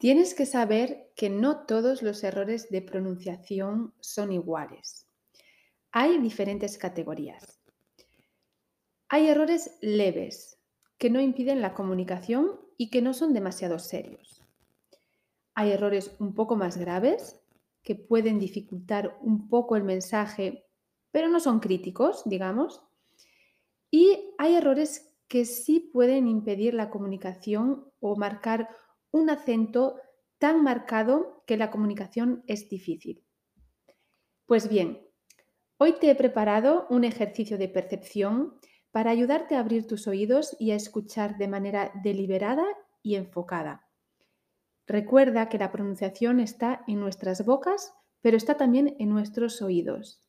Tienes que saber que no todos los errores de pronunciación son iguales. Hay diferentes categorías. Hay errores leves que no impiden la comunicación y que no son demasiado serios. Hay errores un poco más graves que pueden dificultar un poco el mensaje, pero no son críticos, digamos. Y hay errores que sí pueden impedir la comunicación o marcar un acento tan marcado que la comunicación es difícil. Pues bien, hoy te he preparado un ejercicio de percepción para ayudarte a abrir tus oídos y a escuchar de manera deliberada y enfocada. Recuerda que la pronunciación está en nuestras bocas, pero está también en nuestros oídos.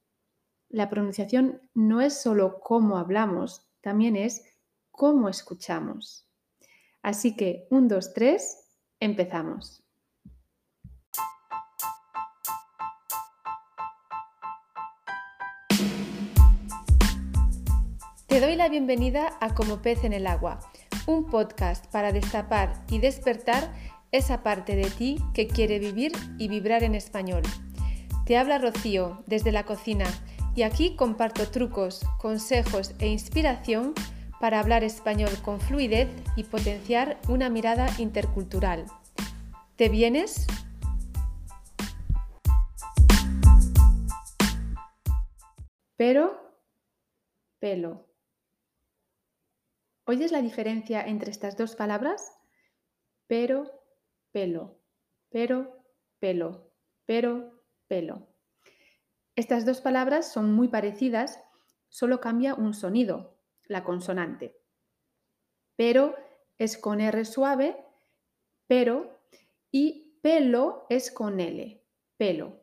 La pronunciación no es solo cómo hablamos, también es cómo escuchamos. Así que, un, dos, tres, Empezamos. Te doy la bienvenida a Como pez en el agua, un podcast para destapar y despertar esa parte de ti que quiere vivir y vibrar en español. Te habla Rocío desde la cocina y aquí comparto trucos, consejos e inspiración para hablar español con fluidez y potenciar una mirada intercultural. ¿Te vienes? Pero, pelo. ¿Oyes la diferencia entre estas dos palabras? Pero, pelo. Pero, pelo. Pero, pelo. Estas dos palabras son muy parecidas, solo cambia un sonido, la consonante. Pero es con R suave, pero, y pelo es con L, pelo.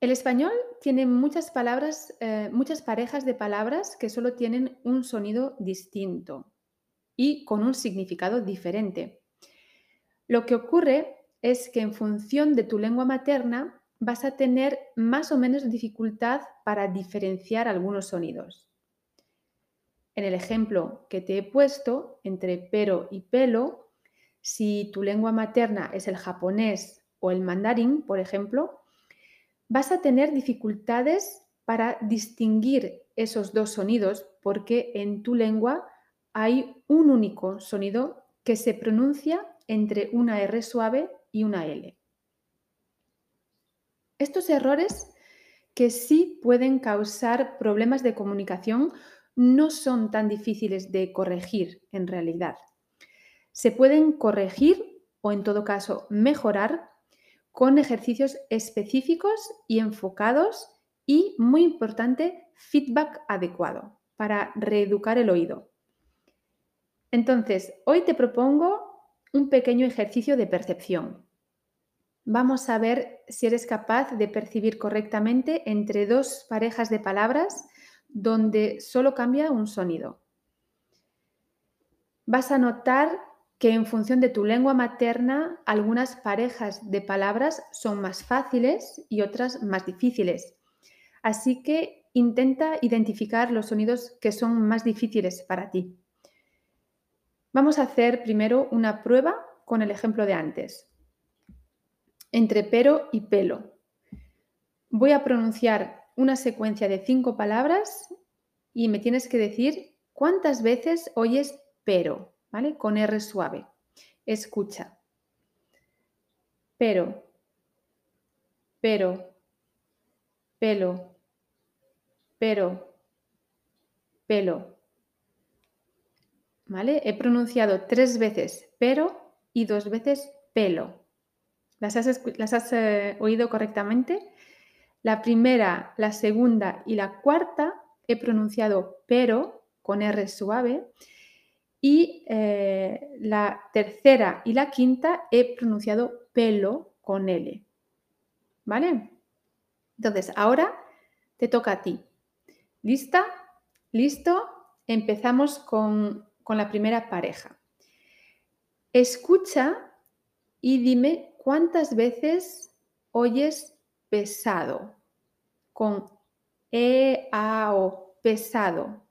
El español tiene muchas palabras, eh, muchas parejas de palabras que solo tienen un sonido distinto y con un significado diferente. Lo que ocurre es que en función de tu lengua materna vas a tener más o menos dificultad para diferenciar algunos sonidos. En el ejemplo que te he puesto, entre pero y pelo, si tu lengua materna es el japonés o el mandarín, por ejemplo, vas a tener dificultades para distinguir esos dos sonidos porque en tu lengua hay un único sonido que se pronuncia entre una R suave y una L. Estos errores que sí pueden causar problemas de comunicación no son tan difíciles de corregir en realidad. Se pueden corregir o en todo caso mejorar con ejercicios específicos y enfocados y, muy importante, feedback adecuado para reeducar el oído. Entonces, hoy te propongo un pequeño ejercicio de percepción. Vamos a ver si eres capaz de percibir correctamente entre dos parejas de palabras donde solo cambia un sonido. Vas a notar que en función de tu lengua materna, algunas parejas de palabras son más fáciles y otras más difíciles. Así que intenta identificar los sonidos que son más difíciles para ti. Vamos a hacer primero una prueba con el ejemplo de antes. Entre pero y pelo. Voy a pronunciar una secuencia de cinco palabras y me tienes que decir cuántas veces oyes pero, ¿vale? Con R suave. Escucha. Pero, pero, pelo, pero, pelo. ¿Vale? He pronunciado tres veces pero y dos veces pelo. ¿Las has, las has eh, oído correctamente? La primera, la segunda y la cuarta he pronunciado pero con R suave y eh, la tercera y la quinta he pronunciado pelo con L. ¿Vale? Entonces, ahora te toca a ti. ¿Lista? ¿Listo? Empezamos con, con la primera pareja. Escucha y dime cuántas veces oyes pesado con E, A, O, pesado.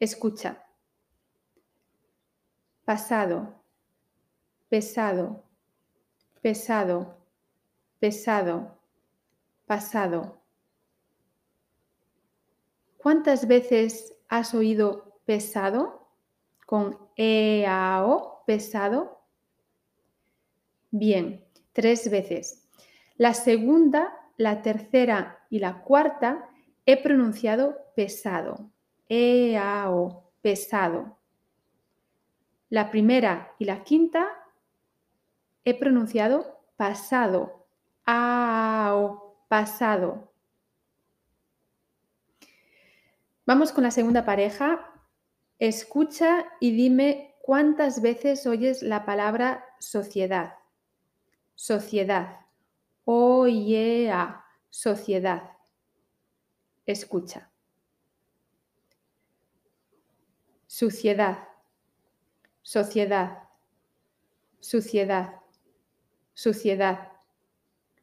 Escucha. Pasado. pesado, pesado, pesado, pasado. ¿Cuántas veces has oído pesado con EAO, pesado? Bien, tres veces. La segunda, la tercera y la cuarta he pronunciado pesado. EAO, pesado. La primera y la quinta he pronunciado pasado. AO, pasado. Vamos con la segunda pareja. Escucha y dime cuántas veces oyes la palabra sociedad. Sociedad. Oye, sociedad. Escucha. Suciedad. Sociedad. Suciedad. Suciedad.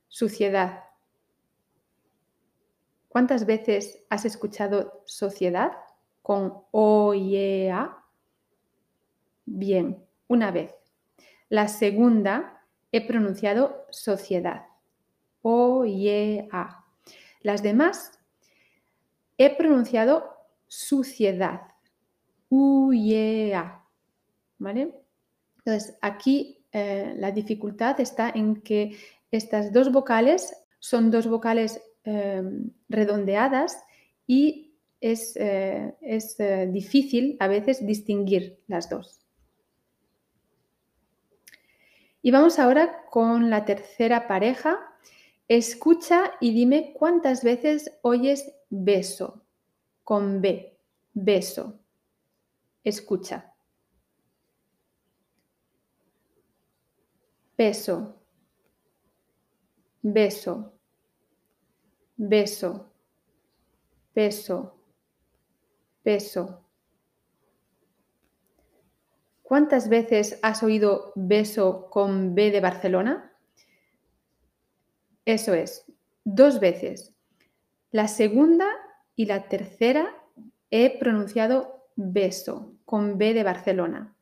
Suciedad. ¿Cuántas veces has escuchado sociedad con OIEA? Bien, una vez. La segunda he pronunciado sociedad. OIEA. Las demás he pronunciado suciedad. UIEA. Entonces, aquí eh, la dificultad está en que estas dos vocales son dos vocales Em, redondeadas y es, eh, eh, difícil a veces distinguir las dos. Y vamos ahora con la tercera pareja. Escucha y dime cuántas veces oyes beso con B. Beso. Escucha. Beso. Beso beso, peso, peso. ¿Cuántas veces has oído beso con B de Barcelona? Eso es, dos veces. La segunda y la tercera he pronunciado beso con B de Barcelona.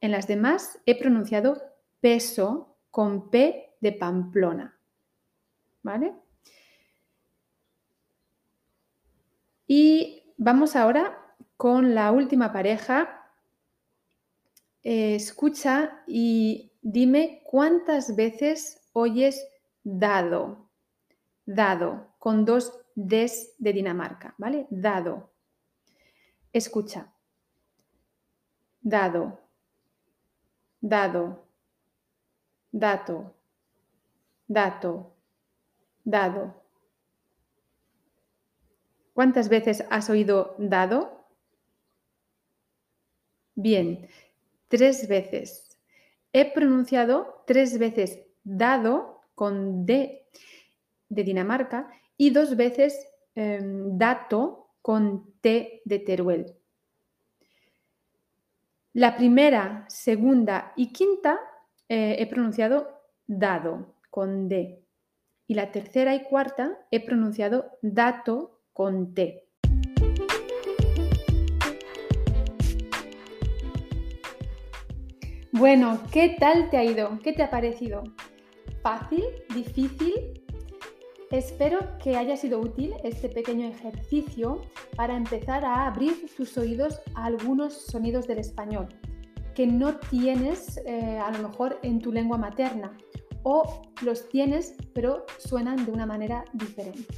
En las demás he pronunciado peso con P de Pamplona. ¿Vale? Y vamos ahora con la última pareja. Eh, escucha y dime cuántas veces oyes dado. Dado, con dos des de Dinamarca, ¿vale? Dado. Escucha. Dado. Dado. Dato. Dato. Dado. ¿Cuántas veces has oído dado? Bien, tres veces. He pronunciado tres veces dado con D de Dinamarca y dos veces em, dato con T de Teruel. La primera, segunda y quinta eh, he pronunciado dado con D. Y la tercera y cuarta he pronunciado dato con T. Bueno, ¿qué tal te ha ido? ¿Qué te ha parecido? ¿Fácil? ¿Difícil? Espero que haya sido útil este pequeño ejercicio para empezar a abrir tus oídos a algunos sonidos del español que no tienes eh, a lo mejor en tu lengua materna o los tienes pero suenan de una manera diferente.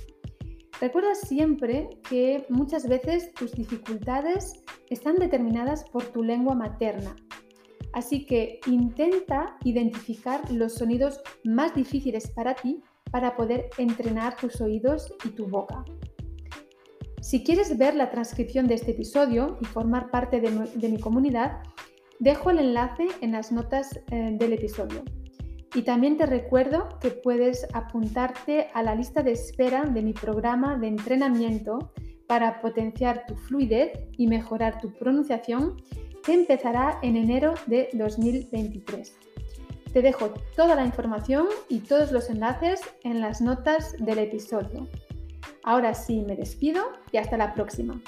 Recuerda siempre que muchas veces tus dificultades están determinadas por tu lengua materna. Así que intenta identificar los sonidos más difíciles para ti para poder entrenar tus oídos y tu boca. Si quieres ver la transcripción de este episodio y formar parte de, mi comunidad, dejo el enlace en las notas eh, del episodio. Y también te recuerdo que puedes apuntarte a la lista de espera de mi programa de entrenamiento para potenciar tu fluidez y mejorar tu pronunciación que empezará en enero de 2023. Te dejo toda la información y todos los enlaces en las notas del episodio. Ahora sí, me despido y hasta la próxima.